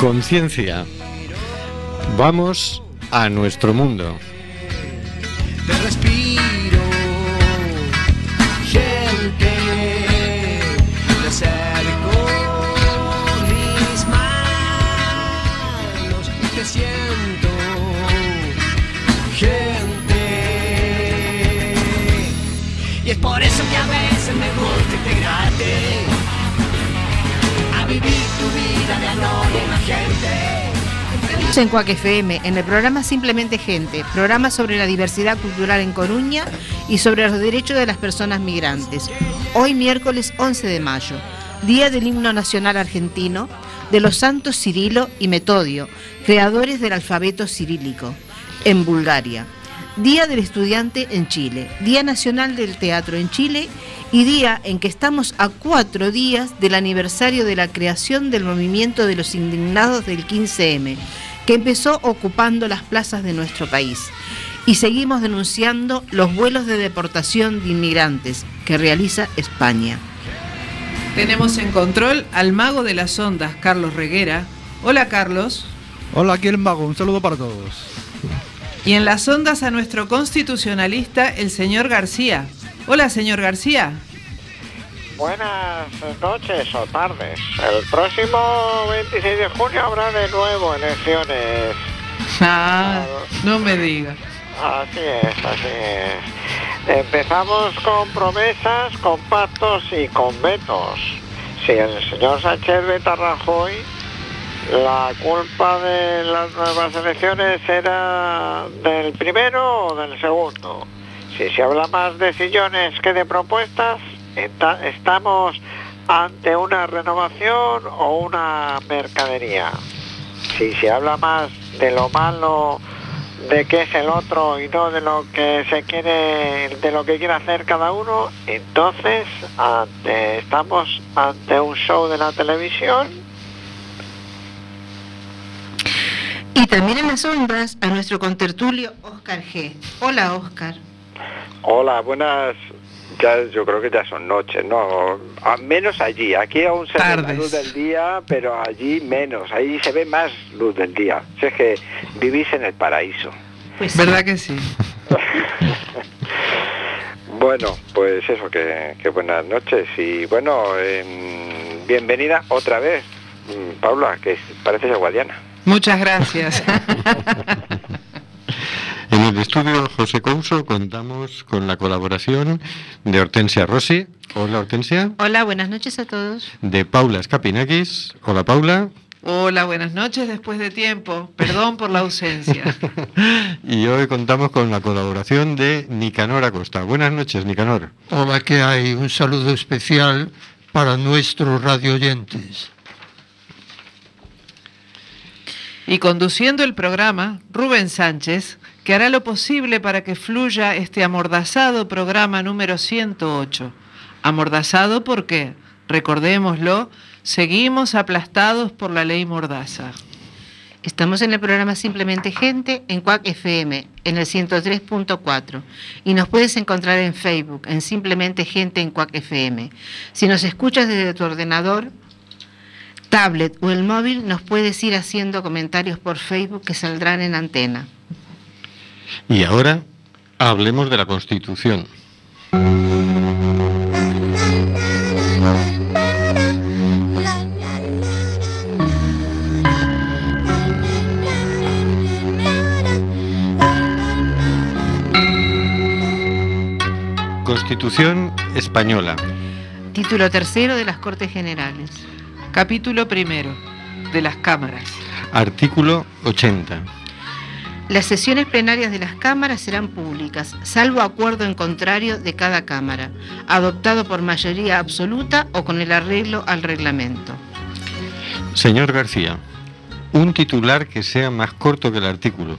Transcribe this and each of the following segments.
conciencia. Vamos a nuestro mundo. Te respiro Gente Me acerco mis manos te siento Gente Y es por eso que a veces me gusta integrarte En Cuac FM, en el programa Simplemente Gente, programa sobre la diversidad cultural en Coruña y sobre los derechos de las personas migrantes. Hoy miércoles 11 de mayo, Día del Himno Nacional Argentino, de los santos Cirilo y Metodio, creadores del alfabeto cirílico, en Bulgaria. Día del Estudiante en Chile, Día Nacional del Teatro en Chile y día en que estamos a cuatro días del aniversario de la creación del movimiento de los indignados del 15M, que empezó ocupando las plazas de nuestro país. Y seguimos denunciando los vuelos de deportación de inmigrantes que realiza España. Tenemos en control al mago de las ondas, Carlos Reguera. Hola Carlos. Hola, aquí el mago, un saludo para todos. Y en las ondas a nuestro constitucionalista, el señor García. Hola señor García. Buenas noches o tardes. El próximo 26 de junio habrá de nuevo elecciones. Ah, no me diga. Así es, así es. Empezamos con promesas, con pactos y con vetos. Si el señor Sánchez veta a Rajoy, la culpa de las nuevas elecciones era del primero o del segundo. Si se habla más de sillones que de propuestas, estamos ante una renovación o una mercadería. Si se habla más de lo malo de qué es el otro y no de lo que se quiere de lo que quiere hacer cada uno entonces estamos ante un show de la televisión Y también en las ondas a nuestro contertulio Oscar G. Hola Oscar. Hola, buenas. Ya, yo creo que ya son noches, ¿no? A menos allí. Aquí aún se ve la Tardes. luz del día, pero allí menos. Ahí se ve más luz del día. Si es que vivís en el paraíso. Pues ¿Verdad que sí? Bueno, pues eso, que, que buenas noches. Y bueno, em, bienvenida otra vez, mm, Paula, que parece ser guardiana. Muchas gracias. En el estudio José Couso contamos con la colaboración de Hortensia Rossi. Hola Hortensia. Hola, buenas noches a todos. De Paula Escapinakis. Hola Paula. Hola, buenas noches después de tiempo. Perdón por la ausencia. Y hoy contamos con la colaboración de Nicanor Acosta. Buenas noches, Nicanor. Hola, que hay un saludo especial para nuestros radio oyentes. Y conduciendo el programa, Rubén Sánchez, que hará lo posible para que fluya este amordazado programa número 108. Amordazado porque, recordémoslo, seguimos aplastados por la ley Mordaza. Estamos en el programa Simplemente Gente en Cuac FM, en el 103.4. Y nos puedes encontrar en Facebook, en Simplemente Gente en Cuac FM. Si nos escuchas desde tu ordenador, tablet o el móvil, nos puedes ir haciendo comentarios por Facebook que saldrán en antena. Y ahora hablemos de la Constitución. Constitución española. Título tercero de las Cortes Generales. Capítulo primero. De las cámaras. Artículo 80. Las sesiones plenarias de las cámaras serán públicas, salvo acuerdo en contrario de cada cámara, adoptado por mayoría absoluta o con el arreglo al reglamento. Señor García, un titular que sea más corto que el artículo.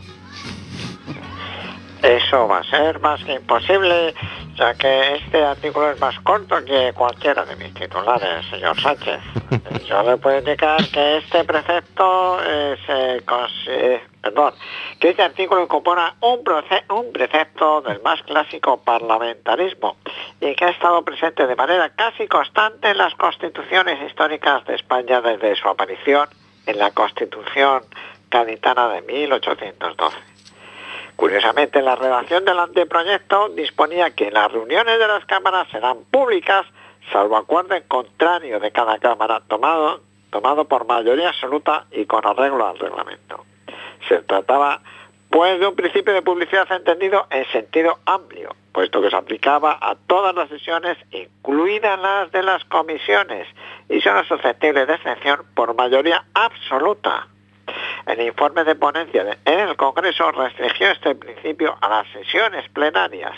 Eso va a ser más que imposible, ya que este artículo es más corto que cualquiera de mis titulares, señor Sánchez. Yo le puedo indicar que este precepto eh, se eh, perdón, que este artículo incorpora un, proce- un precepto del más clásico parlamentarismo y que ha estado presente de manera casi constante en las constituciones históricas de España desde su aparición en la Constitución Gaditana de 1812. Curiosamente, la redacción del anteproyecto disponía que las reuniones de las cámaras serán públicas, salvo acuerdo en contrario de cada cámara tomado, tomado por mayoría absoluta y con arreglo al reglamento. Se trataba, pues, de un principio de publicidad entendido en sentido amplio, puesto que se aplicaba a todas las sesiones, incluidas las de las comisiones, y son susceptibles de excepción por mayoría absoluta. El informe de ponencia en el Congreso restringió este principio a las sesiones plenarias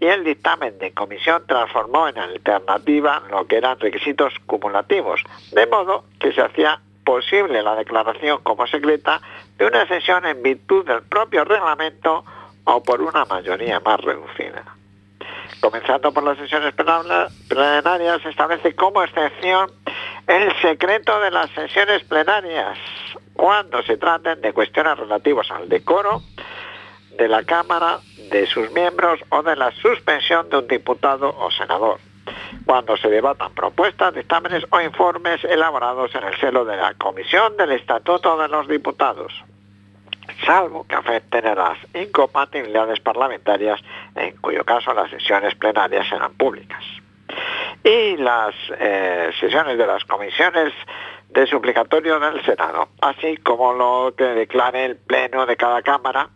y el dictamen de comisión transformó en alternativa lo que eran requisitos cumulativos, de modo que se hacía posible la declaración como secreta de una sesión en virtud del propio reglamento o por una mayoría más reducida. Comenzando por las sesiones plena- plenarias, se establece como excepción el secreto de las sesiones plenarias cuando se traten de cuestiones relativas al decoro de la Cámara, de sus miembros o de la suspensión de un diputado o senador. Cuando se debatan propuestas, dictámenes o informes elaborados en el seno de la Comisión del Estatuto de los Diputados salvo que afecten a las incompatibilidades parlamentarias, en cuyo caso las sesiones plenarias serán públicas. Y las eh, sesiones de las comisiones de suplicatorio del Senado, así como lo que declare el Pleno de cada Cámara.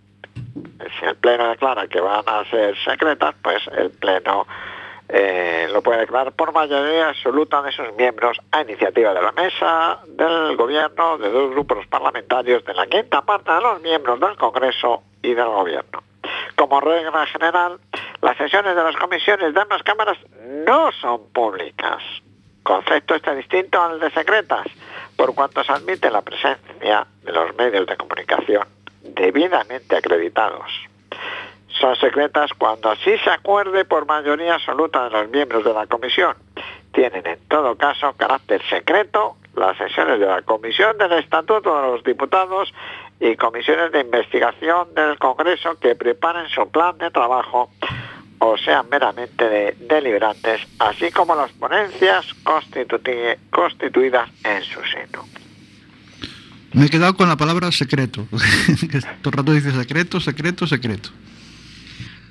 Si el Pleno declara que van a ser secretas, pues el Pleno eh, lo puede declarar por mayoría absoluta de sus miembros a iniciativa de la mesa, del gobierno, de dos grupos parlamentarios, de la quinta parte de los miembros del Congreso y del gobierno. Como regla general, las sesiones de las comisiones de ambas cámaras no son públicas. Concepto este distinto al de secretas, por cuanto se admite la presencia de los medios de comunicación debidamente acreditados son secretas cuando así se acuerde por mayoría absoluta de los miembros de la comisión. Tienen en todo caso carácter secreto las sesiones de la Comisión del Estatuto de los Diputados y comisiones de investigación del Congreso que preparen su plan de trabajo o sean meramente de- deliberantes, así como las ponencias constituidas en su seno. Me he quedado con la palabra secreto. Que Todo el rato dice secreto, secreto, secreto.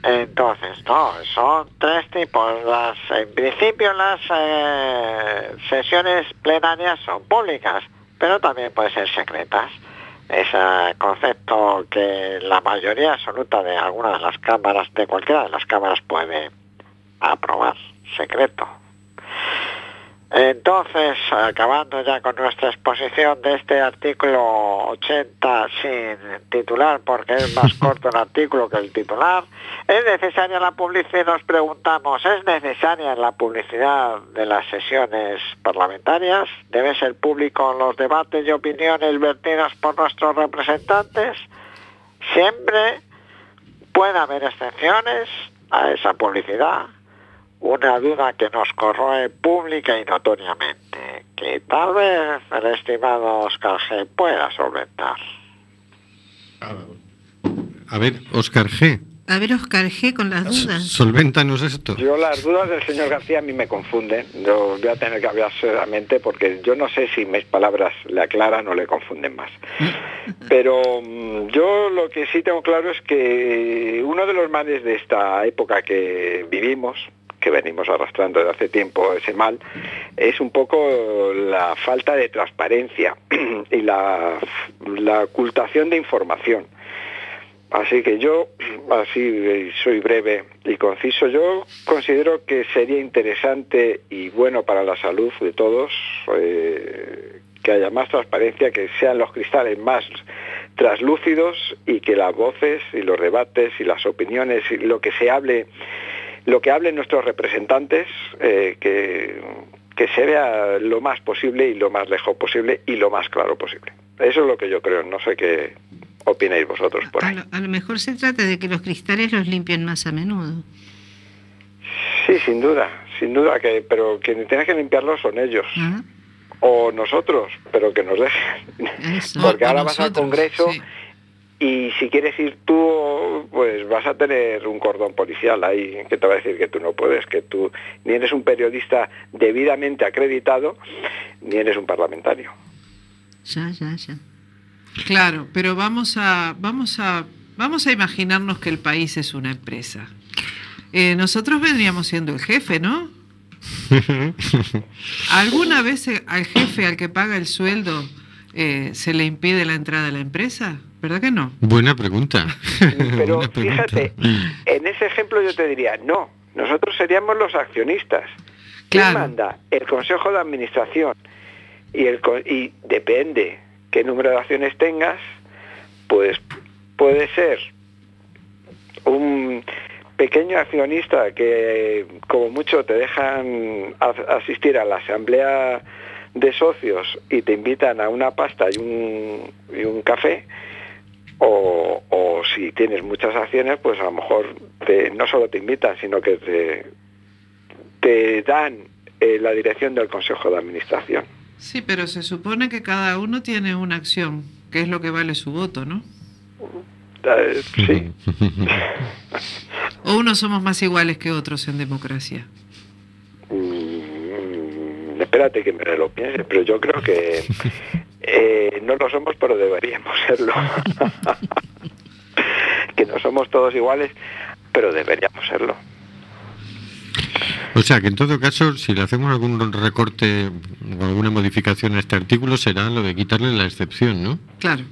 Entonces, no, son tres tipos. Las, en principio las eh, sesiones plenarias son públicas, pero también pueden ser secretas. Ese concepto que la mayoría absoluta de alguna de las cámaras, de cualquiera de las cámaras puede aprobar, secreto. Entonces, acabando ya con nuestra exposición de este artículo 80 sin titular, porque es más corto el artículo que el titular, ¿es necesaria la publicidad? Nos preguntamos, ¿es necesaria la publicidad de las sesiones parlamentarias? ¿Debe ser público los debates y opiniones vertidas por nuestros representantes? Siempre puede haber excepciones a esa publicidad una duda que nos corroe pública y notoriamente, que tal vez el estimado Oscar G pueda solventar. A ver, Oscar G. A ver, Oscar G. con las dudas. Solvéntanos esto. Yo las dudas del señor García a mí me confunden. Yo voy a tener que hablar seriamente porque yo no sé si mis palabras le aclaran o le confunden más. Pero mm, yo lo que sí tengo claro es que uno de los males de esta época que vivimos, que venimos arrastrando desde hace tiempo ese mal, es un poco la falta de transparencia y la, la ocultación de información. Así que yo, así soy breve y conciso, yo considero que sería interesante y bueno para la salud de todos eh, que haya más transparencia, que sean los cristales más traslúcidos y que las voces y los debates y las opiniones y lo que se hable, lo que hablen nuestros representantes, eh, que, que se vea lo más posible y lo más lejos posible y lo más claro posible. Eso es lo que yo creo, no sé qué opináis vosotros por A ahí. lo, a lo mejor se trata de que los cristales los limpien más a menudo. Sí, sin duda, sin duda, que, pero quienes tienen que limpiarlo son ellos. ¿Ah? O nosotros, pero que nos dejen. Eso. Porque ahora vas al Congreso sí. Y si quieres ir tú, pues vas a tener un cordón policial ahí que te va a decir que tú no puedes, que tú ni eres un periodista debidamente acreditado, ni eres un parlamentario. Ya, ya, ya. Claro, pero vamos a, vamos a, vamos a imaginarnos que el país es una empresa. Eh, nosotros vendríamos siendo el jefe, ¿no? ¿Alguna vez al jefe al que paga el sueldo eh, se le impide la entrada a la empresa? ¿Verdad que no? Buena pregunta. Pero Buena pregunta. fíjate, en ese ejemplo yo te diría, no, nosotros seríamos los accionistas. ¿Quién Claro. manda? El Consejo de Administración. Y, el, y depende qué número de acciones tengas, pues puede ser un pequeño accionista que como mucho te dejan asistir a la asamblea de socios y te invitan a una pasta y un, y un café, o, o si tienes muchas acciones, pues a lo mejor te- no solo te invitan, sino que te, te dan eh, la dirección del Consejo de Administración. Sí, pero se supone que cada uno tiene una acción, que es lo que vale su voto, ¿no? Eh, sí, O unos somos más iguales que otros en democracia. Mm, espérate que me lo piense, pero yo creo que eh, no lo somos, pero deberíamos serlo. que no somos todos iguales, pero deberíamos serlo. O sea que en todo caso, si le hacemos algún recorte o alguna modificación a este artículo, será lo de quitarle la excepción, ¿no? Claro.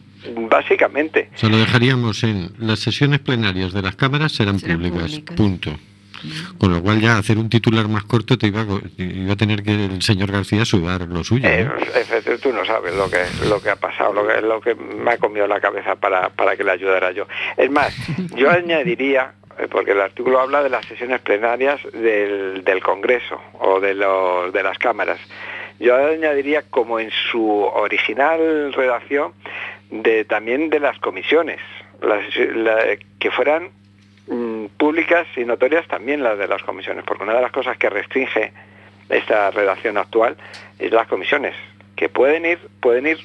Básicamente, O sea, lo dejaríamos en las sesiones plenarias de las cámaras serán, Serán públicas, públicas. punto. Con lo cual ya hacer un titular más corto te iba a, iba a tener que el señor García sudar lo suyo. Eh, efectivamente, tú no sabes lo que lo que ha pasado, lo que lo que me ha comido la cabeza para, para que le ayudara yo. Es más, yo añadiría, eh, porque el artículo habla de las sesiones plenarias del, del Congreso o de, los, de las cámaras. Yo añadiría como en su original redacción de también de las comisiones, las- la- que fueran mm, públicas y notorias también las de las comisiones, porque una de las cosas que restringe esta redacción actual es las comisiones, que pueden ir, pueden ir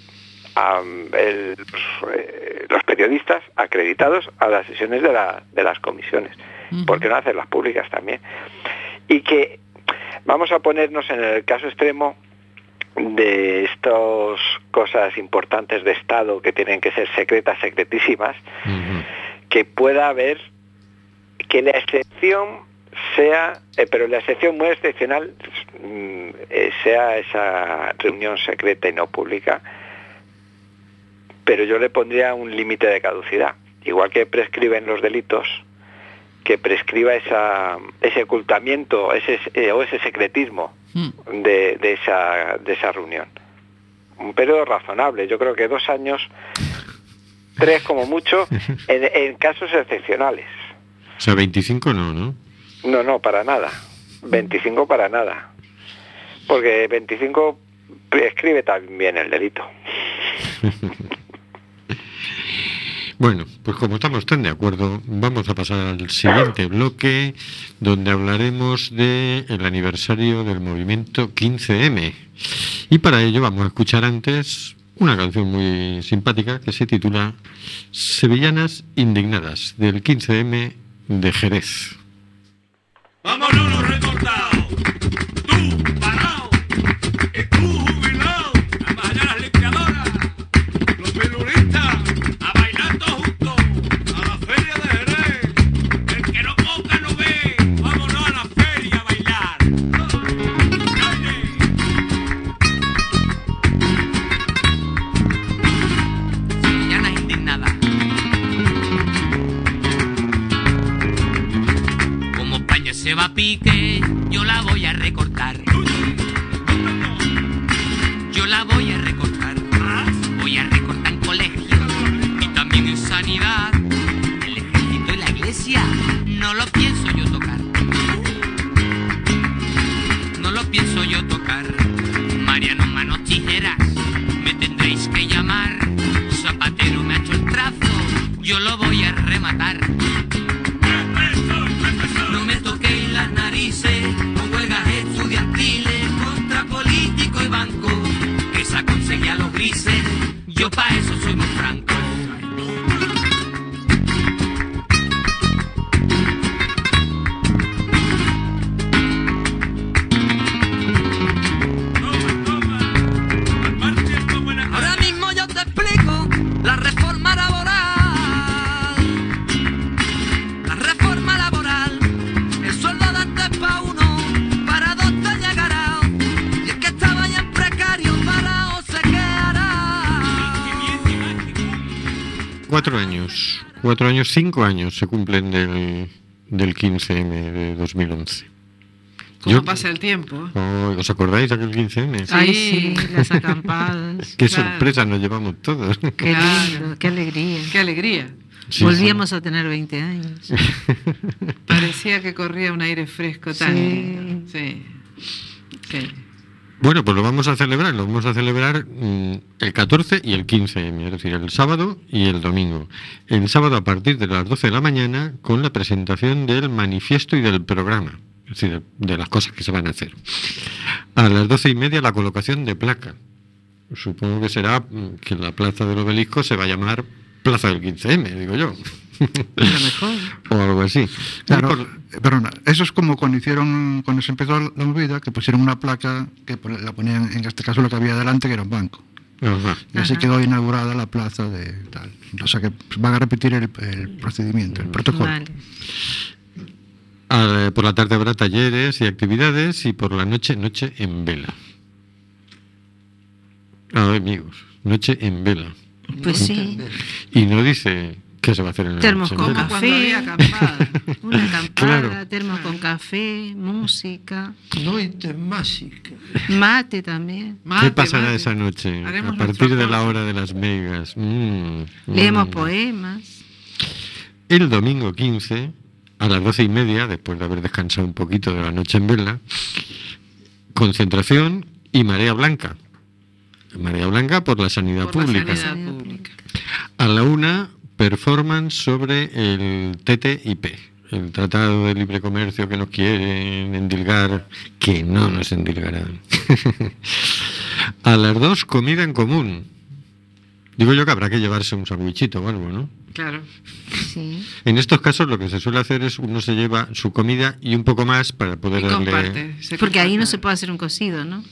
a, mm, el- eh, los periodistas acreditados a las sesiones de, la- de las comisiones, Ujú. ¿por qué no hacerlas públicas también? Y que vamos a ponernos en el caso extremo de estas cosas importantes de Estado que tienen que ser secretas, secretísimas, que pueda haber que la excepción sea, eh, pero la excepción muy excepcional mm, eh, sea esa reunión secreta y no pública, pero yo le pondría un límite de caducidad, igual que prescriben los delitos, que prescriba esa, ese ocultamiento ese, eh, o ese secretismo Mm. de, de esa, de esa reunión. Un periodo razonable, yo creo que dos años, tres como mucho, en, en casos excepcionales. O sea, 25 no, ¿no? No, no, para nada. 25 para nada. Porque 25 prescribe también el delito. Bueno, pues como estamos tan de acuerdo, vamos a pasar al siguiente bloque, donde hablaremos del el aniversario del movimiento 15M. Y para ello vamos a escuchar antes una canción muy simpática que se titula Sevillanas Indignadas, del 15M de Jerez. Vámonos recortados. no lo cinco años se cumplen del, del 15M de 2011. ¿Cómo Yo- pasa el tiempo? Oh, ¿Os acordáis de aquel 15M? Ay, Sí. sí, las acampadas. Qué claro. sorpresa nos llevamos todos. Qué Claro. lindo, qué alegría. Qué alegría. Sí, Volvíamos a tener 20 años. Parecía que corría un aire fresco tan Sí. lindo. Sí. Sí. Bueno, pues lo vamos a celebrar, lo vamos a celebrar mm, el 14 y el 15M, es decir, el sábado y el domingo. El sábado a partir de las 12 de la mañana con la presentación del manifiesto y del programa, es decir, de las cosas que se van a hacer. A las 12 y media la colocación de placa. Supongo que será mm, que la plaza del obelisco se va a llamar Plaza del 15M, digo yo. Mejor. o algo así. Claro, Y por- eh, perdona, eso es como cuando hicieron, cuando se empezó la movida, que pusieron una placa que la ponían, en este caso lo que había delante, que era un banco. Ajá. Y así Ajá. quedó inaugurada la plaza de tal. O sea que van a repetir el, el procedimiento, el protocolo. Vale. Ah, por la tarde habrá talleres y actividades y por la noche, noche en vela. Ah, amigos, noche en vela. Pues sí. Y no dice qué se va a hacer en Termos con Café. acampada. Una acampada, Claro. termos con café, música, Noite máxica. mate también. ¿Qué pasará mate. esa noche? Haremos a partir de la hora de las megas. Mm, Leemos mm. poemas. El domingo 15, a las doce y media, después de haber descansado un poquito de la noche en vela, concentración y marea blanca. Marea blanca por la sanidad Por la pública. sanidad pública. A la una, performance sobre el TTIP, el Tratado de Libre Comercio que nos quieren endilgar, que no nos endilgarán. a las dos, comida en común. Digo yo que habrá que llevarse un sandwichito o algo, ¿no? Claro. Sí. En estos casos lo que se suele hacer es uno se lleva su comida y un poco más para poder Y darle... comparte. Porque ahí no se puede hacer un cocido, ¿no?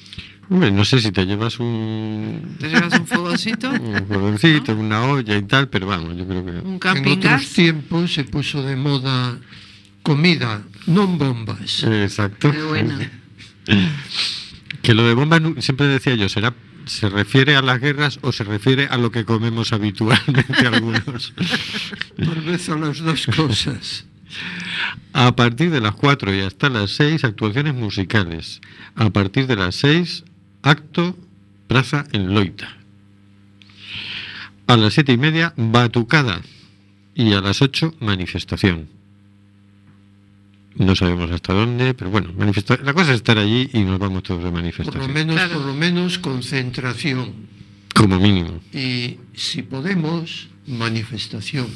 Hombre, no sé si te llevas un... ¿Te llevas un fogoncito? Un jovencito, una olla y tal, pero vamos, yo creo que... ¿Un En camping otros gas? tiempos se puso de moda comida, non bombas. Exacto. Qué bueno. Que lo de bomba nu- siempre decía yo, será se refiere a las guerras o se refiere a lo que comemos habitualmente algunos. Tal vez a las dos cosas. A partir de las 4 y hasta las 6, actuaciones musicales. A partir de las 6, acto Plaza en Loita. A las 7 y media, batucada. Y a las 8, manifestación. No sabemos hasta dónde, pero bueno, la cosa es estar allí y nos vamos todos de Por lo manifestación. menos, Claro. por lo menos concentración. Como mínimo. Y si podemos, manifestación.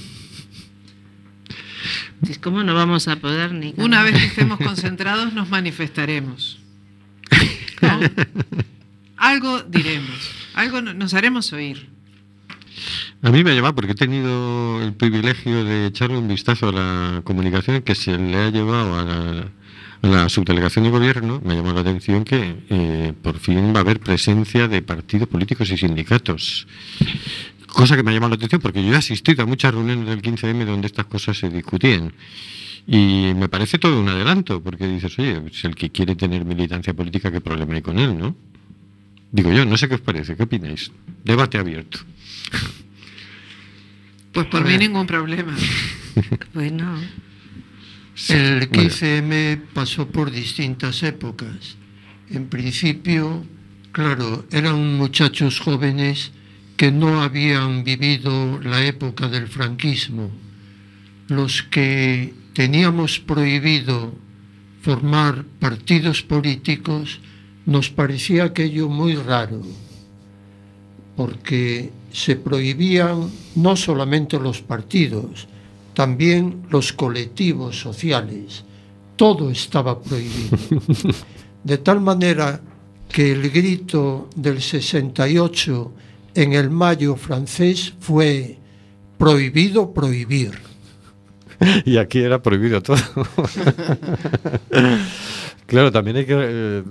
¿Cómo no vamos a poder ni Una vez que estemos concentrados nos manifestaremos. ¿No? Algo diremos, algo no- nos haremos oír. A mí me ha llevado porque he tenido el privilegio de echarle un vistazo a la comunicación que se le ha llevado a la, a la subdelegación de gobierno. Me ha llamado la atención que eh, por fin va a haber presencia de partidos políticos y sindicatos. Cosa que me ha llamado la atención porque yo he asistido a muchas reuniones del 15M donde estas cosas se discutían. Y me parece todo un adelanto, porque dices, oye, si el que quiere tener militancia política, ¿qué problema hay con él, no? Digo yo, no sé qué os parece, ¿qué opináis? Debate abierto. Pues por mí ningún problema. Bueno, El Vaya. 15M pasó por distintas épocas. En principio, claro, eran muchachos jóvenes que no habían vivido la época del franquismo. Los que teníamos prohibido formar partidos políticos, nos parecía aquello muy raro, porque se prohibían no solamente los partidos, también los colectivos sociales. Todo estaba prohibido. De tal manera que el grito del 68 en el mayo francés fue prohibido prohibir. Y aquí era prohibido todo. claro, también hay que, eh,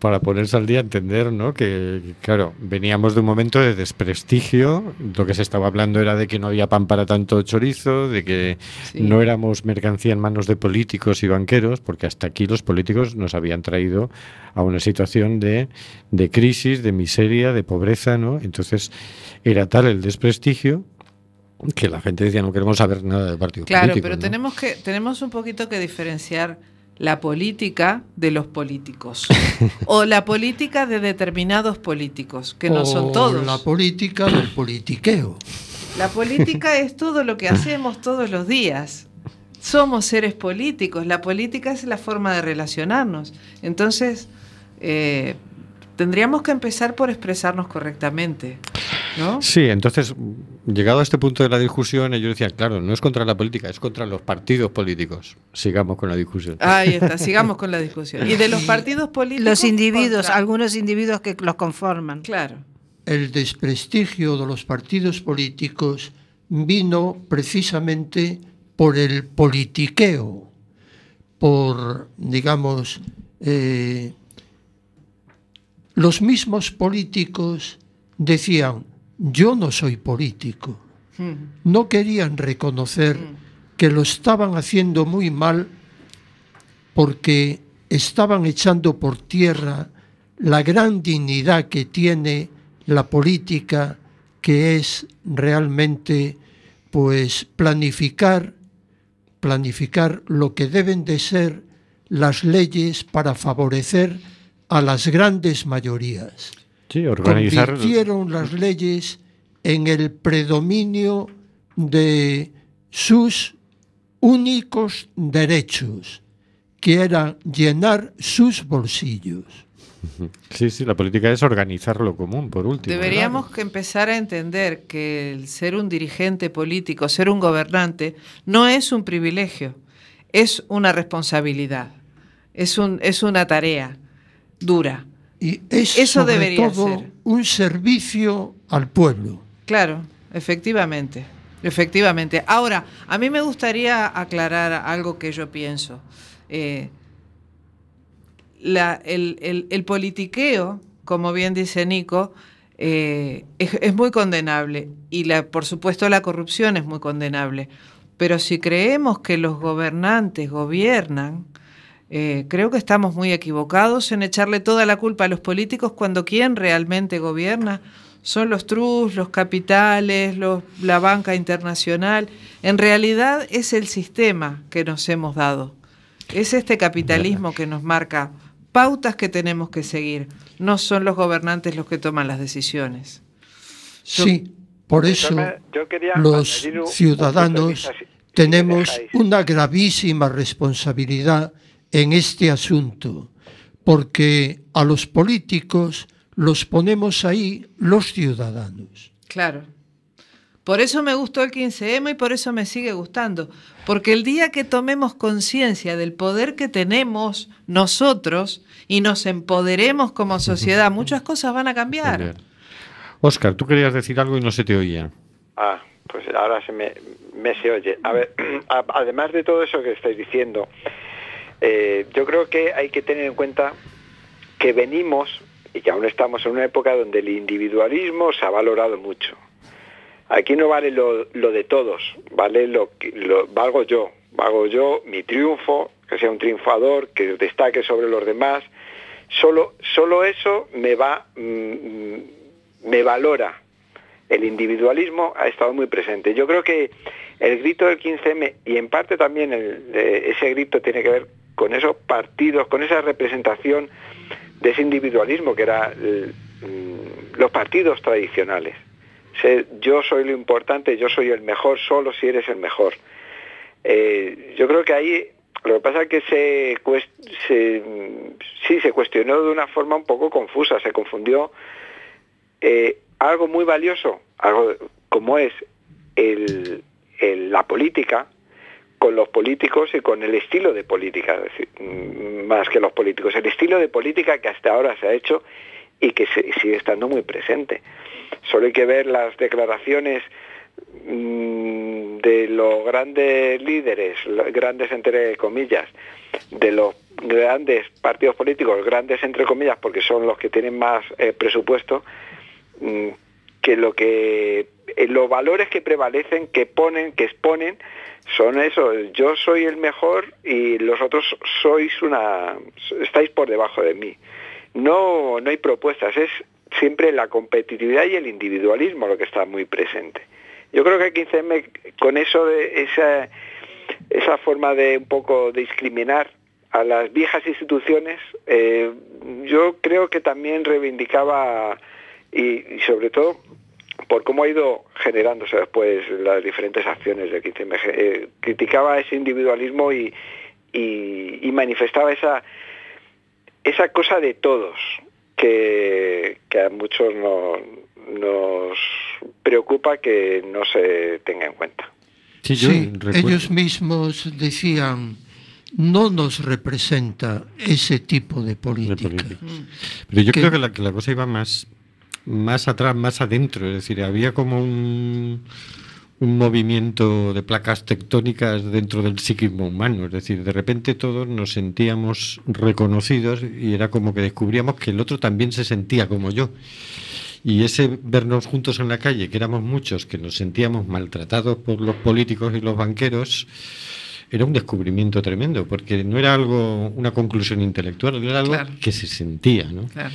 para ponerse al día, entender, ¿no? Que, claro, veníamos de un momento de desprestigio. Lo que se estaba hablando era de que no había pan para tanto chorizo, de que Sí. no éramos mercancía en manos de políticos y banqueros, porque hasta aquí los políticos nos habían traído a una situación de, de crisis, de miseria, de pobreza, ¿no? Entonces, era tal el desprestigio que la gente decía no queremos saber nada de partidos Claro, pero ¿no? tenemos que tenemos un poquito que diferenciar la política de los políticos o la política de determinados políticos, que no son todos. La política del politiqueo. La política es todo lo que hacemos todos los días. Somos seres políticos. La política es la forma de relacionarnos. Entonces, eh, tendríamos que empezar por expresarnos correctamente. ¿No? Sí, entonces, llegado a este punto de la discusión, ellos decían, claro, no es contra la política, es contra los partidos políticos. Sigamos con la discusión. Ahí está, sigamos con la discusión. Y de los partidos políticos. Los individuos, contra- algunos individuos que los conforman. Claro. El desprestigio de los partidos políticos vino precisamente por el politiqueo, por, digamos, eh, los mismos políticos decían, yo no soy político. Mm. No querían reconocer que lo estaban haciendo muy mal porque estaban echando por tierra la gran dignidad que tiene la política, que es realmente pues planificar planificar lo que deben de ser las leyes para favorecer a las grandes mayorías. Sí, organizar. Convirtieron las leyes en el predominio de sus únicos derechos, que era llenar sus bolsillos. Sí, sí, la política es organizar lo común, por último. Deberíamos que empezar a entender que el ser un dirigente político, ser un gobernante, no es un privilegio, es una responsabilidad, es, un, es una tarea dura. Y es Eso sobre debería todo ser. un servicio al pueblo. Claro, efectivamente, efectivamente. Ahora, a mí me gustaría aclarar algo que yo pienso. Eh, la- el, el- el politiqueo, como bien dice Nico, eh, es, es muy condenable y la, por supuesto la corrupción es muy condenable. Pero si creemos que los gobernantes gobiernan, eh, creo que estamos muy equivocados en echarle toda la culpa a los políticos cuando quien realmente gobierna son los trus, los capitales, los- la banca internacional. En realidad es el sistema que nos hemos dado. Es este capitalismo que nos marca pautas que tenemos que seguir. No son los gobernantes los que toman las decisiones. Yo- Sí, por eso Déjame- yo quería los ciudadanos tenemos una gravísima responsabilidad en este asunto, porque a los políticos los ponemos ahí los ciudadanos. Claro. Por eso me gustó el 15M y por eso me sigue gustando. Porque el día que tomemos conciencia del poder que tenemos nosotros y nos empoderemos como sociedad, muchas cosas van a cambiar. Oscar, tú querías decir algo y no se te oía. Ah, pues ahora se me, me se oye. A ver, además de todo eso que estáis diciendo, eh, yo creo que hay que tener en cuenta que venimos y que aún estamos en una época donde el individualismo se ha valorado mucho. Aquí no vale lo, de todos, vale lo que lo, valgo yo, valgo yo mi triunfo, que sea un triunfador, que destaque sobre los demás. Solo, solo eso me va, mm, me valora. El individualismo ha estado muy presente. Yo creo que el grito del 15M y en parte también eh, ese grito tiene que ver con esos partidos, con esa representación de ese individualismo que era el- mm, los partidos tradicionales. Yo soy lo importante, yo soy el mejor solo si eres el mejor. Eh, yo creo que ahí lo que pasa es que se, mm, sí se cuestionó de una forma un poco confusa, se confundió eh, algo muy valioso, algo como es la política, con los políticos y con el estilo de política, mm, más que los políticos, el estilo de política que hasta ahora se ha hecho y que sigue estando muy presente. Solo hay que ver las declaraciones mm, de los grandes líderes, grandes entre comillas, de los grandes partidos políticos, grandes entre comillas, porque son los que tienen más eh, presupuesto, mm, que lo que eh, los valores que prevalecen, que ponen, que exponen, son eso. Yo soy el mejor y los otros sois una, estáis por debajo de mí. No, no hay propuestas, es siempre la competitividad y el individualismo lo que está muy presente. Yo creo que el 15M con eso de esa, esa forma de un poco discriminar a las viejas instituciones, eh, yo creo que también reivindicaba y sobre todo por cómo ha ido generándose después las diferentes acciones del 15M, eh, criticaba ese individualismo y, y- y manifestaba esa, esa cosa de todos que, que a muchos no- nos preocupa que no se tenga en cuenta. Sí, ellos mismos decían, no nos representa ese tipo de de política. política. Pero yo Que- creo que la, que la cosa iba más, más atrás, más adentro. Es decir, había como un, un movimiento de placas tectónicas dentro del psiquismo humano. Es decir, de repente todos nos sentíamos reconocidos y era como que descubríamos que el otro también se sentía como yo. Y ese vernos juntos en la calle, que éramos muchos, que nos sentíamos maltratados por los políticos y los banqueros, era un descubrimiento tremendo, porque no era algo, una conclusión intelectual, era algo Claro. que se sentía, ¿no? Claro.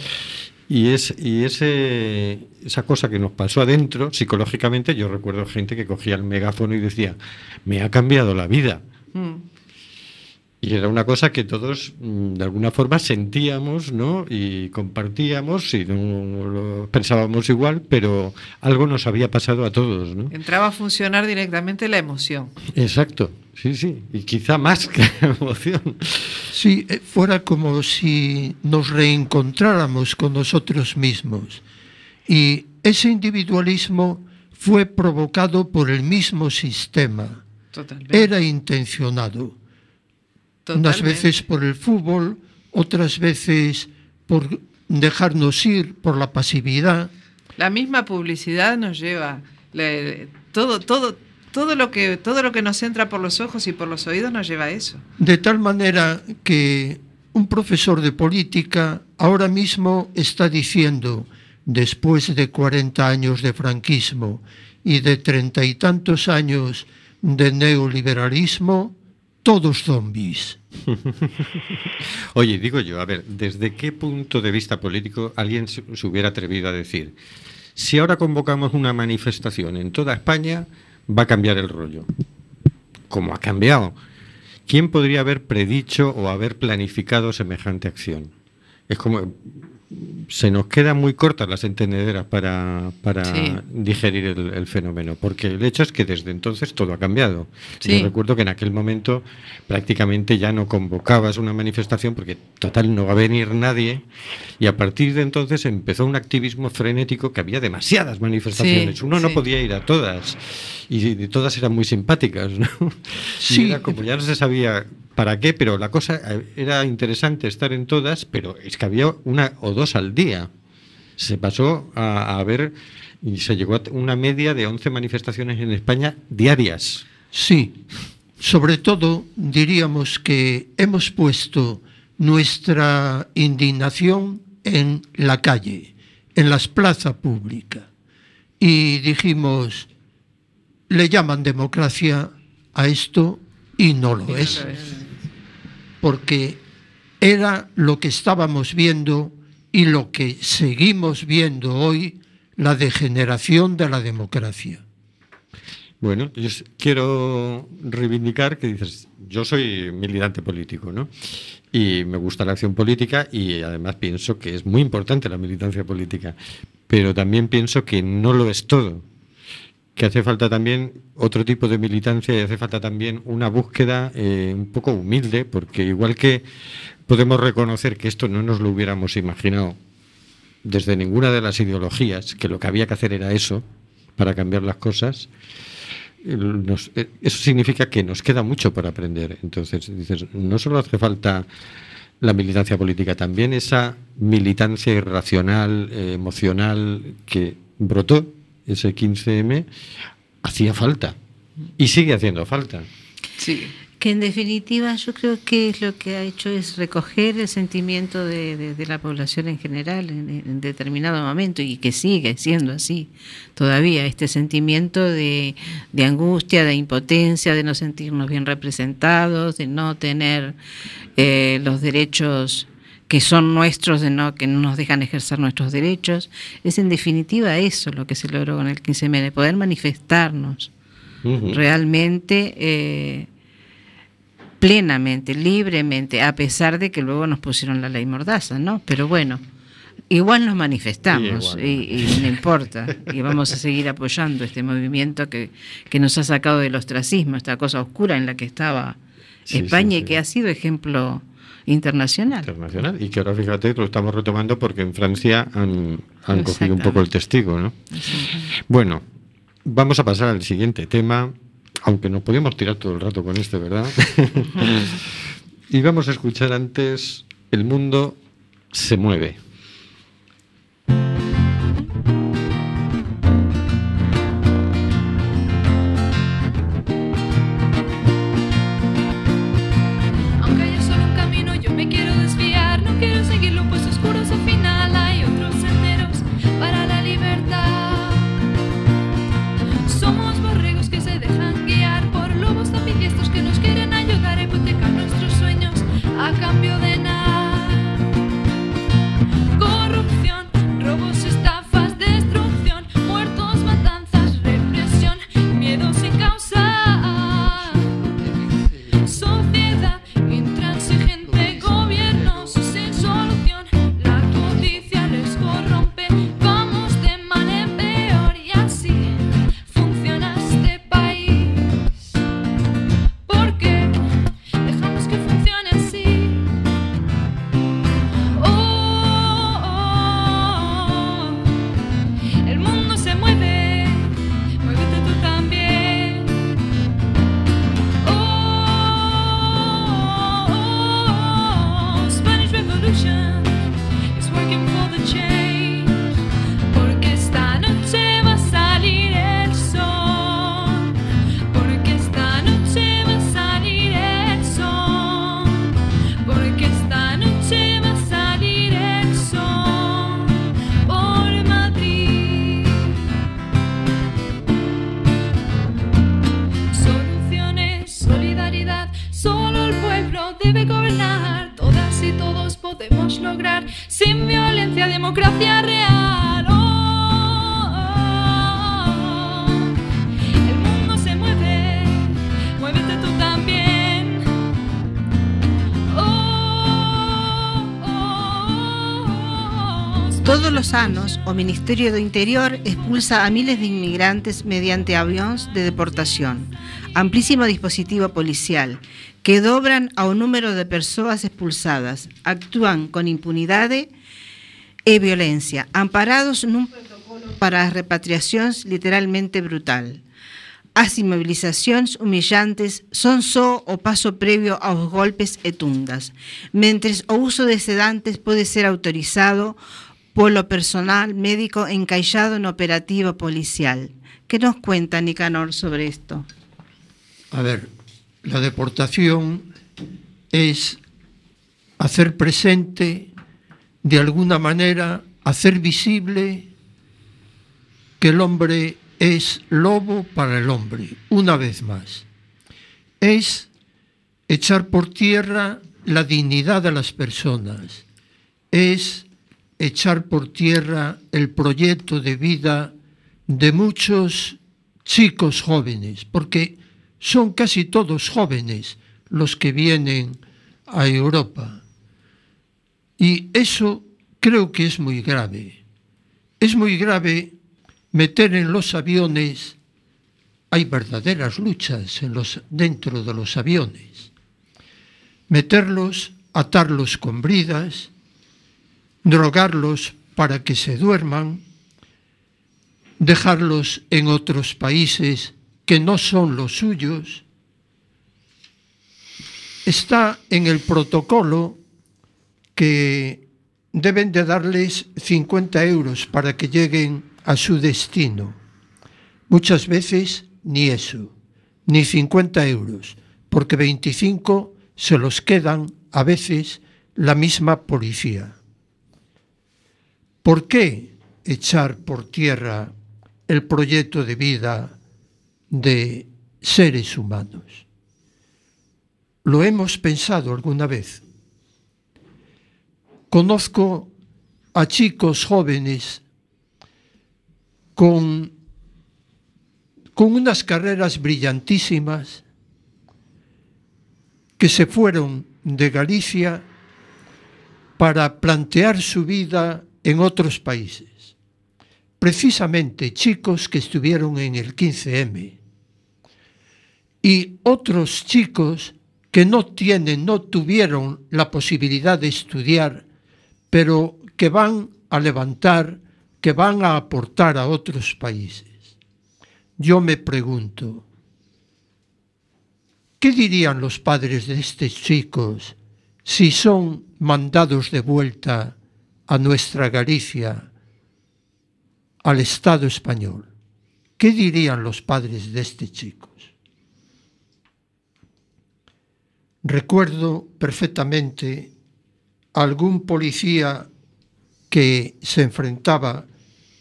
Y, es, y ese, esa cosa que nos pasó adentro, psicológicamente, yo recuerdo gente que cogía el megáfono y decía, me ha cambiado la vida. Mm. Y era una cosa que todos, mm, de alguna forma, sentíamos, ¿no? Y compartíamos, y no lo pensábamos igual, pero algo nos había pasado a todos, ¿no? Entraba a funcionar directamente la emoción. Exacto, sí, sí, y quizá más que la emoción. Si eh, fuera como si nos reencontráramos con nosotros mismos. Y ese individualismo fue provocado por el mismo sistema. Totalmente. Era intencionado. Unas Totalmente. veces por el fútbol, otras veces por dejarnos ir, por la pasividad. La misma publicidad nos lleva le- todo, todo, todo lo que todo lo que nos entra por los ojos y por los oídos nos lleva a eso. De tal manera que un profesor de política ahora mismo está diciendo, después de 40 años de franquismo y de treinta y tantos años de neoliberalismo, todos zombies. Oye, digo yo, a ver, ¿desde qué punto de vista político alguien se, hubiera atrevido a decir, si ahora convocamos una manifestación en toda España, va a cambiar el rollo? ¿Cómo ha cambiado? ¿Quién podría haber predicho o haber planificado semejante acción? Es como se nos quedan muy cortas las entendederas para, para Sí. digerir el, el fenómeno, porque el hecho es que desde entonces todo ha cambiado. Sí. Yo recuerdo que en aquel momento prácticamente ya no convocabas una manifestación porque total no va a venir nadie y a partir de entonces empezó un activismo frenético que había demasiadas manifestaciones. Sí, Uno no podía ir a todas y, de todas eran muy simpáticas, ¿no? Y era como ya no se sabía para qué, pero la cosa eh, era interesante estar en todas, pero es que había una o dos al día. Se pasó a, a ver y se llegó a una media de 11 manifestaciones en España diarias. Sí, sobre todo diríamos que hemos puesto nuestra indignación en la calle, en las plazas públicas. Y dijimos, le llaman democracia a esto y no lo es, porque era lo que estábamos viendo y lo que seguimos viendo hoy, la degeneración de la democracia. Bueno, yo quiero reivindicar que dices, yo soy militante político, ¿no? Y me gusta la acción política y además pienso que es muy importante la militancia política, pero también pienso que no lo es todo, que hace falta también otro tipo de militancia y hace falta también una búsqueda eh, un poco humilde, porque igual que podemos reconocer que esto no nos lo hubiéramos imaginado desde ninguna de las ideologías, que lo que había que hacer era eso para cambiar las cosas, eh, eso significa que nos queda mucho por aprender. Entonces, dices, no solo hace falta la militancia política, también esa militancia irracional, eh, emocional que brotó ese 15M, hacía falta y sigue haciendo falta. Sí. Que en definitiva yo creo que es lo que ha hecho es recoger el sentimiento de, de- de la población en general en, en determinado momento y que sigue siendo así todavía, este sentimiento de, de angustia, de impotencia, de no sentirnos bien representados, de no tener eh, los derechos que son nuestros, de no, que no nos dejan ejercer nuestros derechos. Es en definitiva eso lo que se logró con el 15M, poder manifestarnos realmente eh, plenamente, libremente, a pesar de que luego nos pusieron la ley mordaza, ¿no? Pero bueno, igual nos manifestamos y, no importa, y vamos a seguir apoyando este movimiento que, que nos ha sacado del ostracismo, esta cosa oscura en la que estaba Sí, España sí, y que ha sido ejemplo internacional. internacional y que ahora fíjate lo estamos retomando porque en Francia han, han cogido un poco el testigo, ¿no? Bueno, vamos a pasar al siguiente tema, aunque nos podíamos tirar todo el rato con este, ¿verdad? y vamos a escuchar antes El mundo se mueve. Ministerio do Interior expulsa a miles de inmigrantes mediante avións de deportación. Amplísimo dispositivo policial que dobran ao número de persoas expulsadas. Actúan con impunidade e violencia, amparados nun protocolo para as repatriacións literalmente brutal. As inmovilizacións humillantes son só o paso previo aos golpes e tundas, mentres o uso de sedantes pode ser autorizado polo personal médico encaixado no operativo policial. Que nos cuenta Nicanor sobre esto? A ver, la deportación es hacer presente, de alguna manera, hacer visible que el hombre es lobo para el hombre, una vez más. Es echar por tierra la dignidad de las personas, es echar por tierra el proyecto de vida de muchos chicos jóvenes, porque son casi todos jóvenes los que vienen a Europa. Y eso creo que es muy grave. Es muy grave meter en los aviones, hay verdaderas luchas en los, dentro de los aviones, meterlos, atarlos con bridas, drogarlos para que se duerman, dejarlos en otros países que no son los suyos, está en el protocolo que deben de darles 50 euros para que lleguen a su destino. Muchas veces ni eso, ni 50 euros, porque 25 se los quedan a veces la misma policía. ¿Por qué echar por tierra el proyecto de vida de seres humanos? ¿Lo hemos pensado alguna vez? conozco a chicos jóvenes con, con unas carreras brillantísimas que se fueron de Galicia para plantear su vida en otros países. Precisamente chicos que estuvieron en el 15M y otros chicos que no tienen, no tuvieron la posibilidad de estudiar, pero que van a levantar, que van a aportar a otros países. Yo me pregunto, ¿qué dirían los padres de estos chicos si son mandados de vuelta a nuestra Galicia, al Estado español? ¿Qué dirían los padres de estos chicos? Recuerdo perfectamente algún policía que se enfrentaba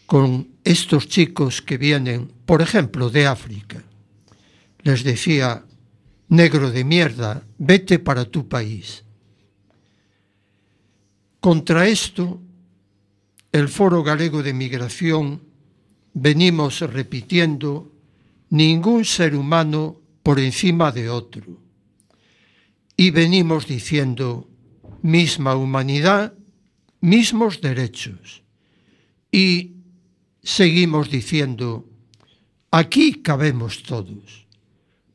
con estos chicos que vienen, por ejemplo, de África. Les decía, negro de mierda, vete para tu país. Contra esto, el Foro Galego de Migración venimos repitiendo ningún ser humano por encima de otro. Y venimos diciendo misma humanidad, mismos derechos. Y seguimos diciendo, aquí cabemos todos,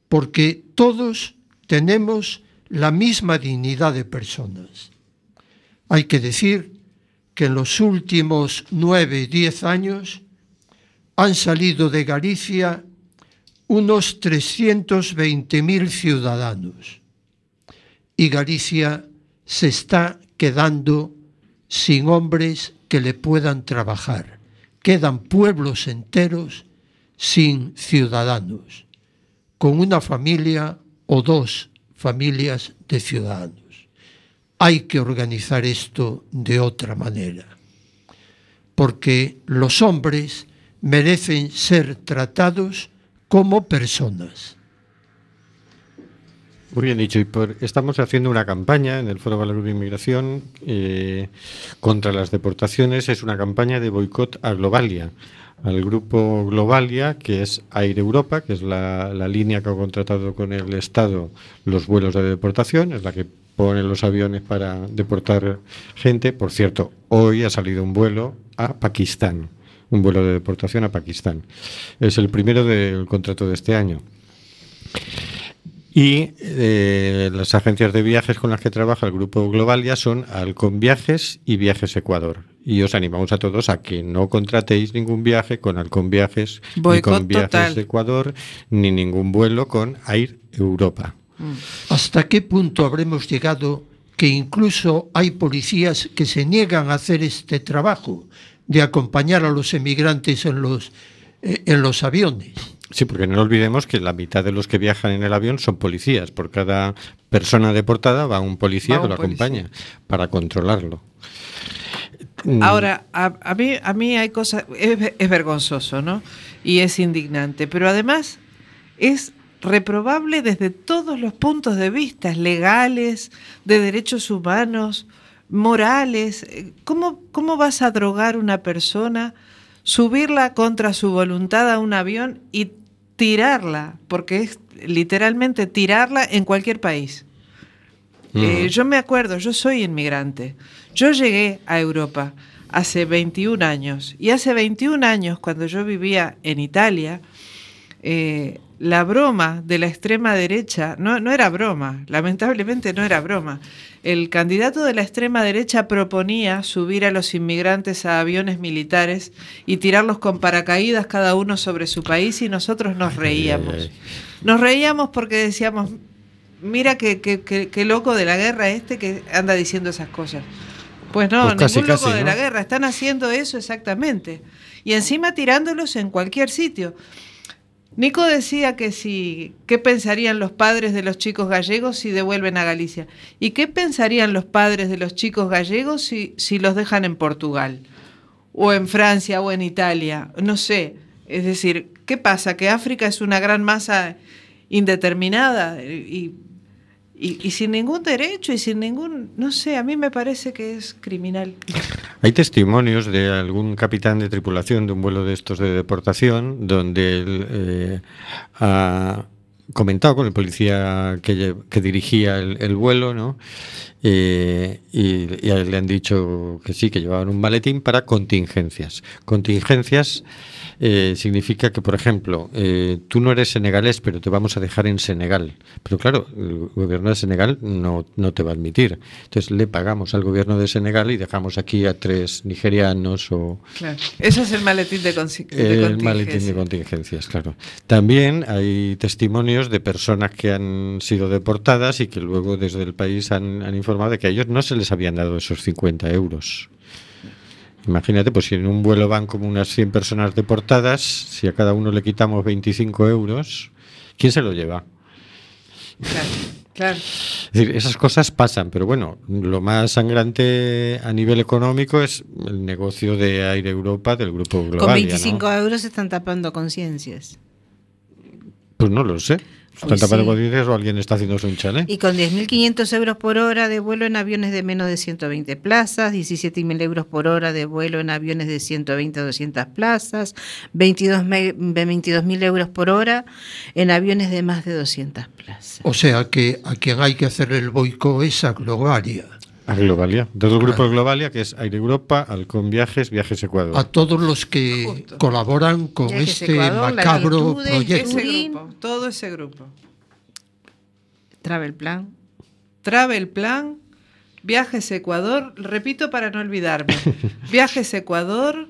porque todos tenemos la misma dignidad de personas. Hay que decir que en los últimos nueve, diez años han salido de Galicia unos 320.000 ciudadanos y Galicia se está quedando sin hombres que le puedan trabajar. Quedan pueblos enteros sin ciudadanos, con una familia o dos familias de ciudadanos. Hay que organizar esto de otra manera, porque los hombres merecen ser tratados como personas. Muy bien dicho. Y por, estamos haciendo una campaña en el Foro Valor de Inmigración eh, contra las deportaciones. Es una campaña de boicot a Globalia, al grupo Globalia, que es Aire Europa, que es la, la línea que ha contratado con el Estado los vuelos de deportación, es la que pone los aviones para deportar gente. Por cierto, hoy ha salido un vuelo a Pakistán, un vuelo de deportación a Pakistán. Es el primero del contrato de este año. Y eh, las agencias de viajes con las que trabaja el grupo Globalia son Alcon Viajes y Viajes Ecuador. Y os animamos a todos a que no contratéis ningún viaje con Alcon Viajes, ni con Viajes total. Ecuador, ni ningún vuelo con Air Europa. ¿Hasta qué punto habremos llegado que incluso hay policías que se niegan a hacer este trabajo de acompañar a los emigrantes en los, eh, en los aviones? Sí, porque no olvidemos que la mitad de los que viajan en el avión son policías. Por cada persona deportada va un policía Va que un lo policía. acompaña para controlarlo. Mm, Ahora, a, a mí, a mí hay cosas, es, es vergonzoso, ¿no? Y es indignante, pero además es reprobable desde todos los puntos de vista, legales, de derechos humanos, morales. ¿Cómo, cómo vas a drogar una persona, subirla contra su voluntad a un avión y tirarla? Porque es literalmente tirarla en cualquier país. Eh, yo me acuerdo, yo soy inmigrante. Yo llegué a Europa hace 21 años. Y hace 21 años, cuando yo vivía en Italia, eh, la broma de la extrema derecha, no, no era broma, lamentablemente no era broma. El candidato de la extrema derecha proponía subir a los inmigrantes a aviones militares y tirarlos con paracaídas cada uno sobre su país y nosotros nos reíamos. Nos reíamos porque decíamos, mira qué, qué- qué- qué loco de la guerra este que anda diciendo esas cosas. Pues no, Pues casi, ningún loco casi, de la guerra, están haciendo eso exactamente. Y encima tirándolos en cualquier sitio. Nico decía que si, ¿qué pensarían los padres de los chicos gallegos si devuelven a Galicia? ¿Y qué pensarían los padres de los chicos gallegos si, si los dejan en Portugal? O en Francia o en Italia, no sé. Es decir, ¿qué pasa? ¿Que África es una gran masa indeterminada? Y, Y, y sin ningún derecho y sin ningún, no sé, a mí me parece que es criminal. Hay testimonios de algún capitán de tripulación de un vuelo de estos de deportación donde él eh, ha comentado con el policía que, que dirigía el vuelo, ¿no? Eh, y, y le han dicho que sí, que llevaban un maletín para contingencias. Contingencias eh, significa que, por ejemplo, eh, tú no eres senegalés, pero te vamos a dejar en Senegal. Pero claro, el gobierno de Senegal no, no te va a admitir. Entonces le pagamos al gobierno de Senegal y dejamos aquí a tres nigerianos o Claro. Ese es el maletín de, de el maletín de contingencia. contingencias, claro. También hay testimonios de personas que han sido deportadas y que luego desde el país han, han informado de que a ellos no se les habían dado esos 50 euros. Imagínate, pues si en un vuelo van como unas 100 personas deportadas, si a cada uno le quitamos 25 euros, ¿quién se lo lleva? Claro, claro. Es decir, esas cosas pasan, pero bueno, lo más sangrante a nivel económico es el negocio de Aire Europa del grupo Globalia. Con ¿no? 25 euros se están tapando conciencias. Pues no lo sé. Pues ¿Están tapando sí. conciencias o alguien está haciéndose un chalet? Y con 10.500 euros por hora de vuelo en aviones de menos de 120 plazas, 17.000 euros por hora de vuelo en aviones de 120 a 200 plazas, 22 me- 22.000 euros por hora en aviones de más de 200 plazas. O sea que a quien hay que hacer el boicot es a Globalia. A Globalia. De otro grupo de Globalia, que es Aire Europa, Halcón Viajes, Viajes Ecuador. A todos los que colaboran con Viajes este Ecuador, macabro proyecto. Ese grupo, todo ese grupo. Travel Plan. Travel Plan, Viajes Ecuador, repito para no olvidarme. Viajes Ecuador,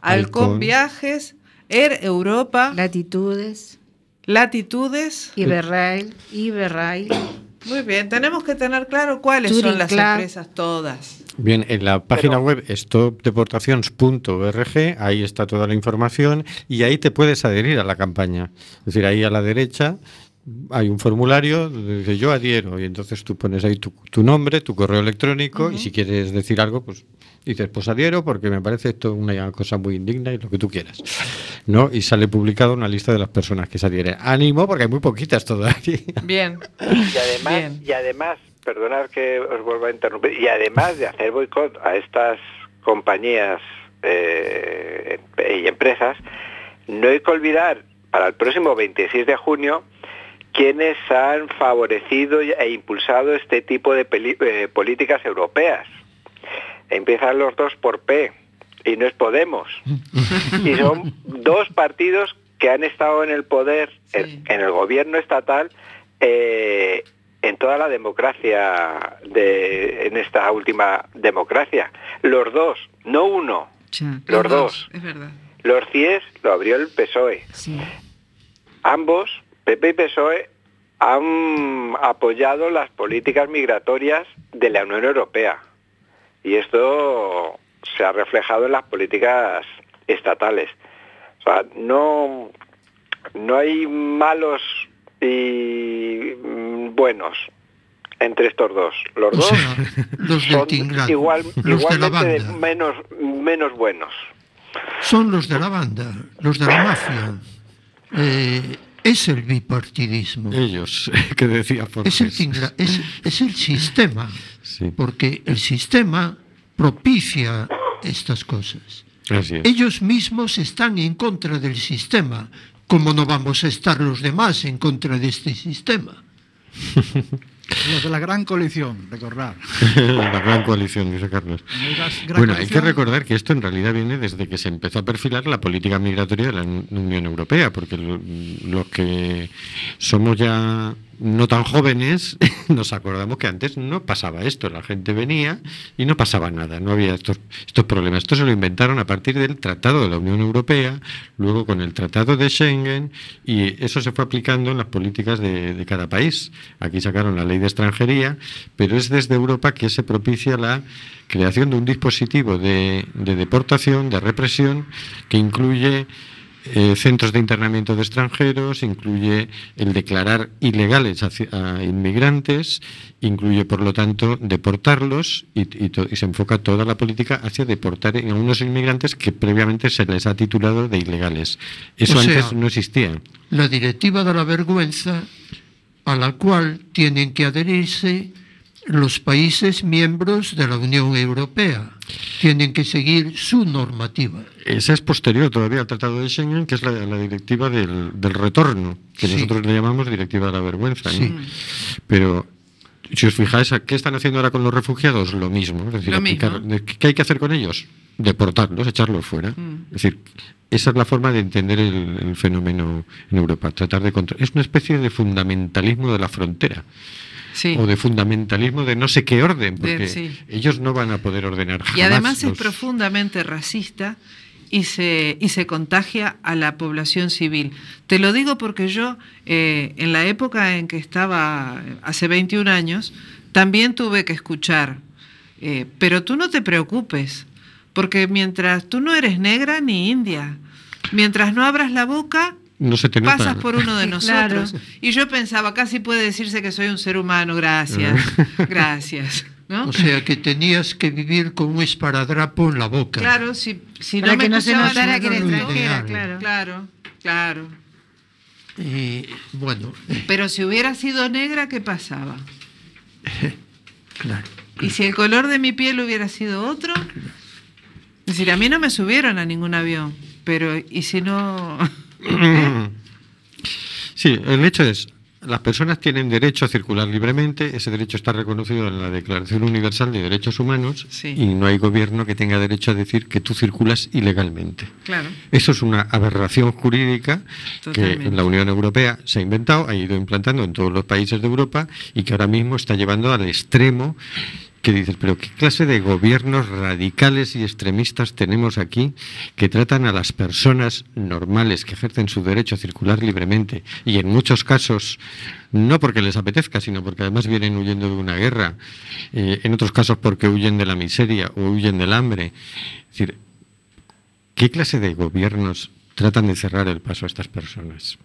Halcón Halcón. Viajes, Air Europa, Latitudes, Latitudes. Iberrail, Iberrail. Muy bien, tenemos que tener claro cuáles son las Club. empresas todas. Bien, en la página web stopdeportaciones.org, ahí está toda la información y ahí te puedes adherir a la campaña. Es decir, ahí a la derecha hay un formulario donde dice yo adhiero y entonces tú pones ahí tu, tu nombre, tu correo electrónico y si quieres decir algo, pues dices, pues adhiero porque me parece esto una cosa muy indigna y lo que tú quieras. ¿No? Y sale publicada una lista de las personas que se adhieren. Ánimo porque hay muy poquitas todavía. Bien. Y además, Bien. y además, perdonad que os vuelva a interrumpir, y además de hacer boicot a estas compañías eh, y empresas, no hay que olvidar para el próximo 26 de junio quienes han favorecido e impulsado este tipo de peli- eh, políticas europeas. Empiezan los dos por P y no es Podemos. y son dos partidos que han estado en el poder, Sí. en, en el gobierno estatal, eh, en toda la democracia, de, en esta última democracia. Los dos, no uno, los dos. Es verdad. Los CIES lo abrió el PSOE. sí. Ambos, PP y PSOE, han apoyado las políticas migratorias de la Unión Europea. Y esto se ha reflejado en las políticas estatales. O sea, no, no hay malos y buenos entre estos dos. Los O dos sea, los del son igual, los de la igualmente banda. menos, menos buenos. Son los de la banda, los de la mafia. Eh, es el bipartidismo. Ellos, que decía Es el, Forges. tingla- es, es el sistema, Sí, porque el sistema propicia estas cosas. así es. Ellos mismos están en contra del sistema. ¿Cómo no vamos a estar los demás en contra de este sistema? Los de la gran coalición, recordar. la gran coalición, dice Carlos. Bueno, hay que recordar que esto en realidad viene desde que se empezó a perfilar la política migratoria de la Unión Europea, porque lo- los que somos ya no tan jóvenes nos acordamos que antes no pasaba esto, la gente venía y no pasaba nada, no había estos, problemas. Esto se lo inventaron a partir del Tratado de la Unión Europea, luego con el Tratado de Schengen y eso se fue aplicando en las políticas de, de cada país. Aquí sacaron la ley de extranjería, pero es desde Europa que se propicia la creación de un dispositivo de, de deportación, de represión, que incluye eh, centros de internamiento de extranjeros, incluye el declarar ilegales a, inmigrantes, incluye, por lo tanto, deportarlos y, y to- y se enfoca toda la política hacia deportar a unos inmigrantes que previamente se les ha titulado de ilegales. Eso O sea, antes no existía. La directiva de la vergüenza a la cual tienen que adherirse los países miembros de la Unión Europea. Tienen que seguir su normativa. Esa es posterior todavía al Tratado de Schengen, que es la, la directiva del, del retorno, que Sí. nosotros le llamamos directiva de la vergüenza. ¿no? Sí. Pero si os fijáis, ¿a ¿qué están haciendo ahora con los refugiados? Lo mismo. Es decir, Lo aplicar- ¿qué hay que hacer con ellos? Deportarlos, echarlos fuera. Mm. Es decir, esa es la forma de entender el, el fenómeno en Europa. Tratar de contro- Es una especie de fundamentalismo de la frontera. Sí. O de fundamentalismo de no sé qué orden, De- porque sí. ellos no van a poder ordenar jamás. Y además es profundamente racista y se, y se contagia a la población civil. Te lo digo porque yo, eh, en la época en que estaba, hace 21 años, también tuve que escuchar, eh, pero tú no te preocupes, porque mientras tú no eres negra ni india, mientras no abras la boca, No se te nota. pasas por uno de claro. nosotros. Y yo pensaba, casi puede decirse que soy un ser humano, gracias, gracias. ¿no? O sea que tenías que vivir con un esparadrapo en la boca. Claro, si, si Para no me que no se notara que lo extranjera, claro. Claro, claro. Y bueno, Pero si hubiera sido negra, ¿qué pasaba? claro. ¿Y si el color de mi piel hubiera sido otro? Es decir, a mí no me subieron a ningún avión, pero ¿y si no? Sí, el hecho es, las personas tienen derecho a circular libremente, ese derecho está reconocido en la Declaración Universal de Derechos Humanos Sí. y no hay gobierno que tenga derecho a decir que tú circulas ilegalmente. Claro. Eso es una aberración jurídica que Totalmente. la Unión Europea se ha inventado, ha ido implantando en todos los países de Europa y que ahora mismo está llevando al extremo que dices, pero ¿qué clase de gobiernos radicales y extremistas tenemos aquí que tratan a las personas normales que ejercen su derecho a circular libremente y en muchos casos no porque les apetezca, sino porque además vienen huyendo de una guerra, eh, en otros casos porque huyen de la miseria o huyen del hambre? Es decir, ¿Qué clase de gobiernos tratan de cerrar el paso a estas personas?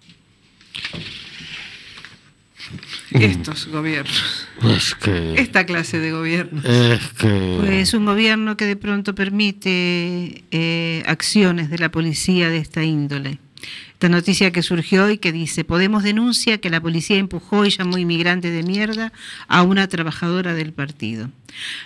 Estos gobiernos, Es que. esta clase de gobierno. Es que. Pues un gobierno que de pronto permite eh, acciones de la policía de esta índole. Esta noticia que surgió hoy que dice, Podemos denuncia que la policía empujó y llamó inmigrante de mierda a una trabajadora del partido.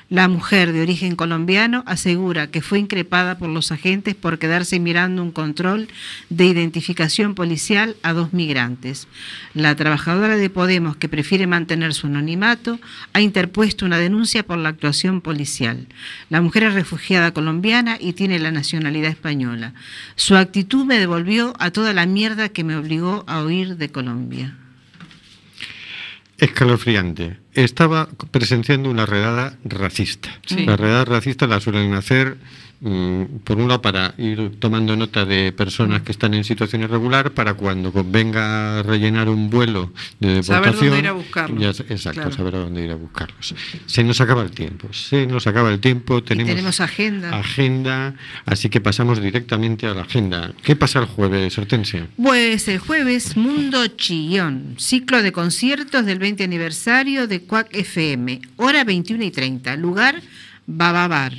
La mujer de origen colombiano asegura que fue increpada por los agentes por quedarse mirando un control de identificación policial a dos migrantes. La trabajadora de Podemos, que prefiere mantener su anonimato, ha interpuesto una denuncia por la actuación policial. La mujer es refugiada colombiana y tiene la nacionalidad española. Su actitud me devolvió a toda la mierda que me obligó a huir de Colombia. Escalofriante. Estaba presenciando una redada racista. Sí. Las redadas racistas las suelen hacer, por un lado, para ir tomando nota de personas que están en situación irregular, para cuando convenga rellenar un vuelo de Saber deportación. dónde ir a buscarlos. ya exacto, Claro. saber a dónde ir a buscarlos. Se nos acaba el tiempo. Se nos acaba el tiempo. Y Tenemos, tenemos agenda. agenda, así que pasamos directamente a la agenda. ¿Qué pasa el jueves, Hortensia? Pues el jueves Mundo Chillón, ciclo de conciertos del 20 aniversario de Cuac FM, hora 21 y 30, lugar Bababar.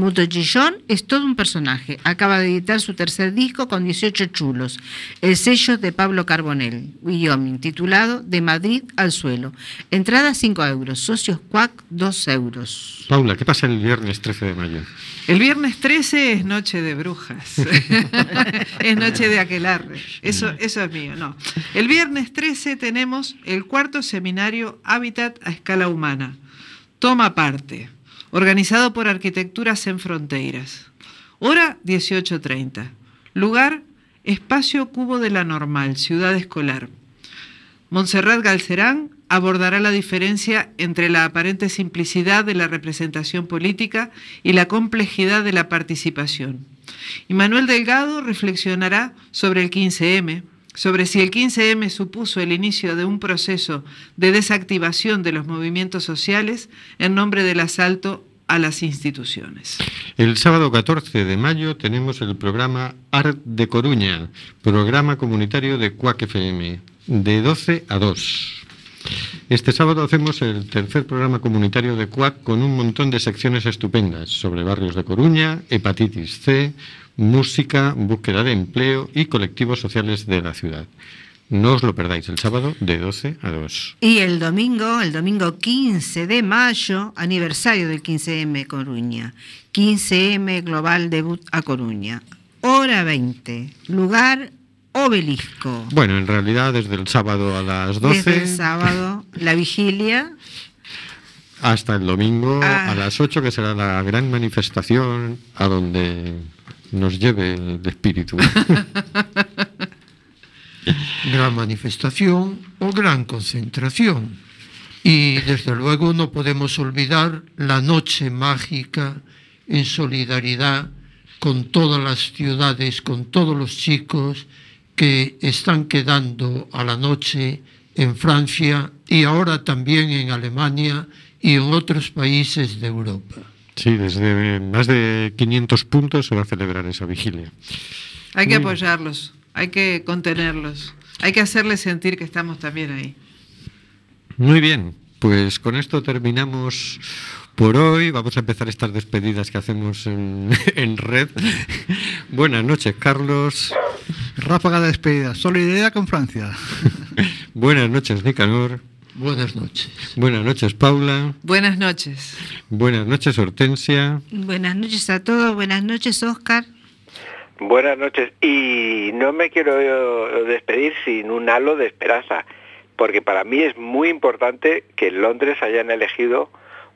Mundo Chillón es todo un personaje, acaba de editar su tercer disco con 18 chulos, el sello de Pablo Carbonell, Wyoming, titulado De Madrid al suelo. Entrada 5 euros, socios Cuac 2 euros. Paula, ¿qué pasa el viernes 13 de mayo? El viernes 13 es noche de brujas. es noche de aquelarre. Eso, eso es mío, no. El viernes 13 tenemos el cuarto seminario Hábitat a escala humana. Toma parte. Organizado por Arquitecturas en Fronteras. Hora 18.30. Lugar Espacio Cubo de la Normal, Ciudad Escolar. Montserrat Galcerán abordará la diferencia entre la aparente simplicidad de la representación política y la complejidad de la participación. Y Manuel Delgado reflexionará sobre el 15M, sobre si el 15M supuso el inicio de un proceso de desactivación de los movimientos sociales en nombre del asalto a las instituciones. El sábado 14 de mayo tenemos el programa Art de Coruña, programa comunitario de Cuac FM, de 12 a 2. Este sábado hacemos el tercer programa comunitario de CUAC con un montón de secciones estupendas sobre barrios de Coruña, hepatitis C, música, búsqueda de empleo y colectivos sociales de la ciudad. No os lo perdáis, el sábado de 12 a 2. Y el domingo, el domingo 15 de mayo, aniversario del 15M Coruña. 15M Global Debut a Coruña. Hora 20. Lugar Obelisco. Bueno, en realidad desde el sábado a las 12 Desde el sábado, la vigilia. hasta el domingo Ah. a las 8, que será la gran manifestación a donde nos lleve el espíritu. gran manifestación o gran concentración. Y desde luego no podemos olvidar la noche mágica en solidaridad con todas las ciudades, con todos los chicos que están quedando a la noche en Francia y ahora también en Alemania y en otros países de Europa. Sí, desde más de 500 puntos se va a celebrar esa vigilia. Hay que apoyarlos, hay que contenerlos, hay que hacerles sentir que estamos también ahí. Muy bien, pues con esto terminamos por hoy. Vamos a empezar estas despedidas que hacemos en, en red. Buenas noches, Carlos. Ráfaga de despedida. Solidaridad con Francia. Buenas noches, Nicanor. Buenas noches. Buenas noches, Paula. Buenas noches. Buenas noches, Hortensia. Buenas noches a todos. Buenas noches, Oscar. Buenas noches. Y no me quiero eh, despedir sin un halo de esperanza, porque para mí es muy importante que en Londres hayan elegido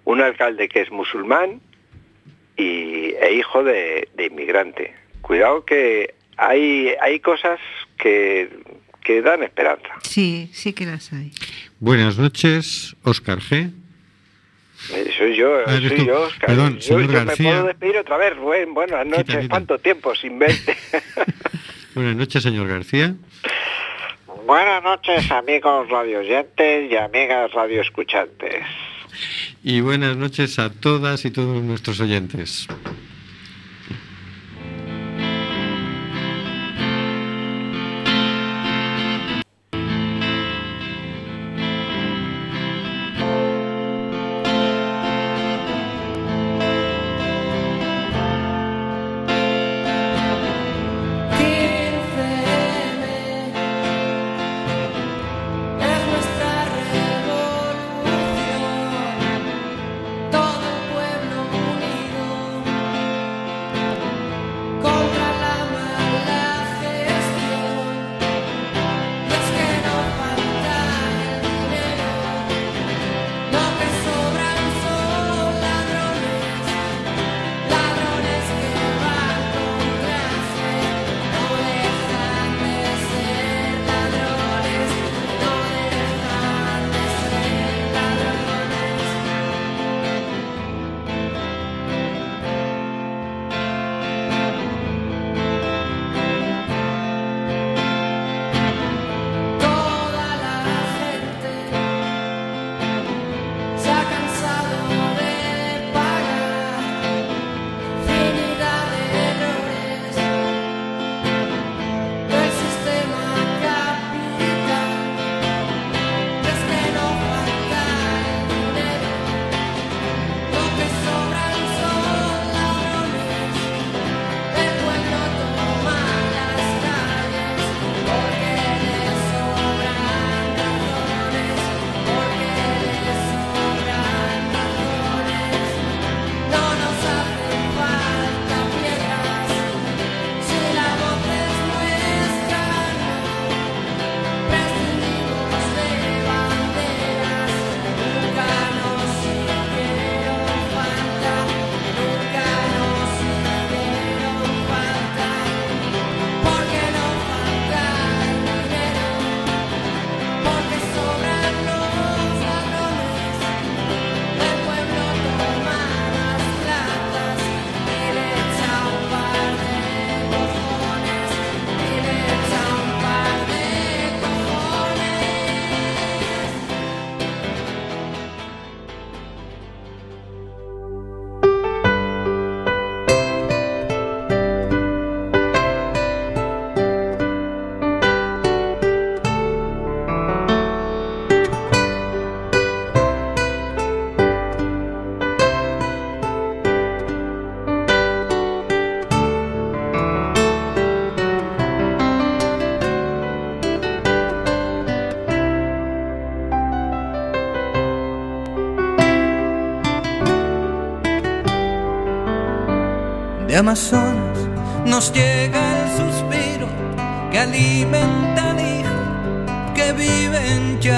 un alcalde que es musulmán y, e hijo de, de inmigrante. Cuidado que hay, hay cosas que, que dan esperanza. Sí, sí que las hay. Buenas noches, Oscar G. Eh, Soy yo, Ah, soy tú. yo, Oscar. Perdón, yo, señor yo me García. puedo despedir otra vez, Rubén. Buenas noches. Quita, quita. ¿Cuánto tiempo sin verte? Buenas noches, señor García. Buenas noches amigos radioyentes y amigas radioescuchantes. Y buenas noches a todas y todos nuestros oyentes. De Amazonas nos llega el suspiro que alimenta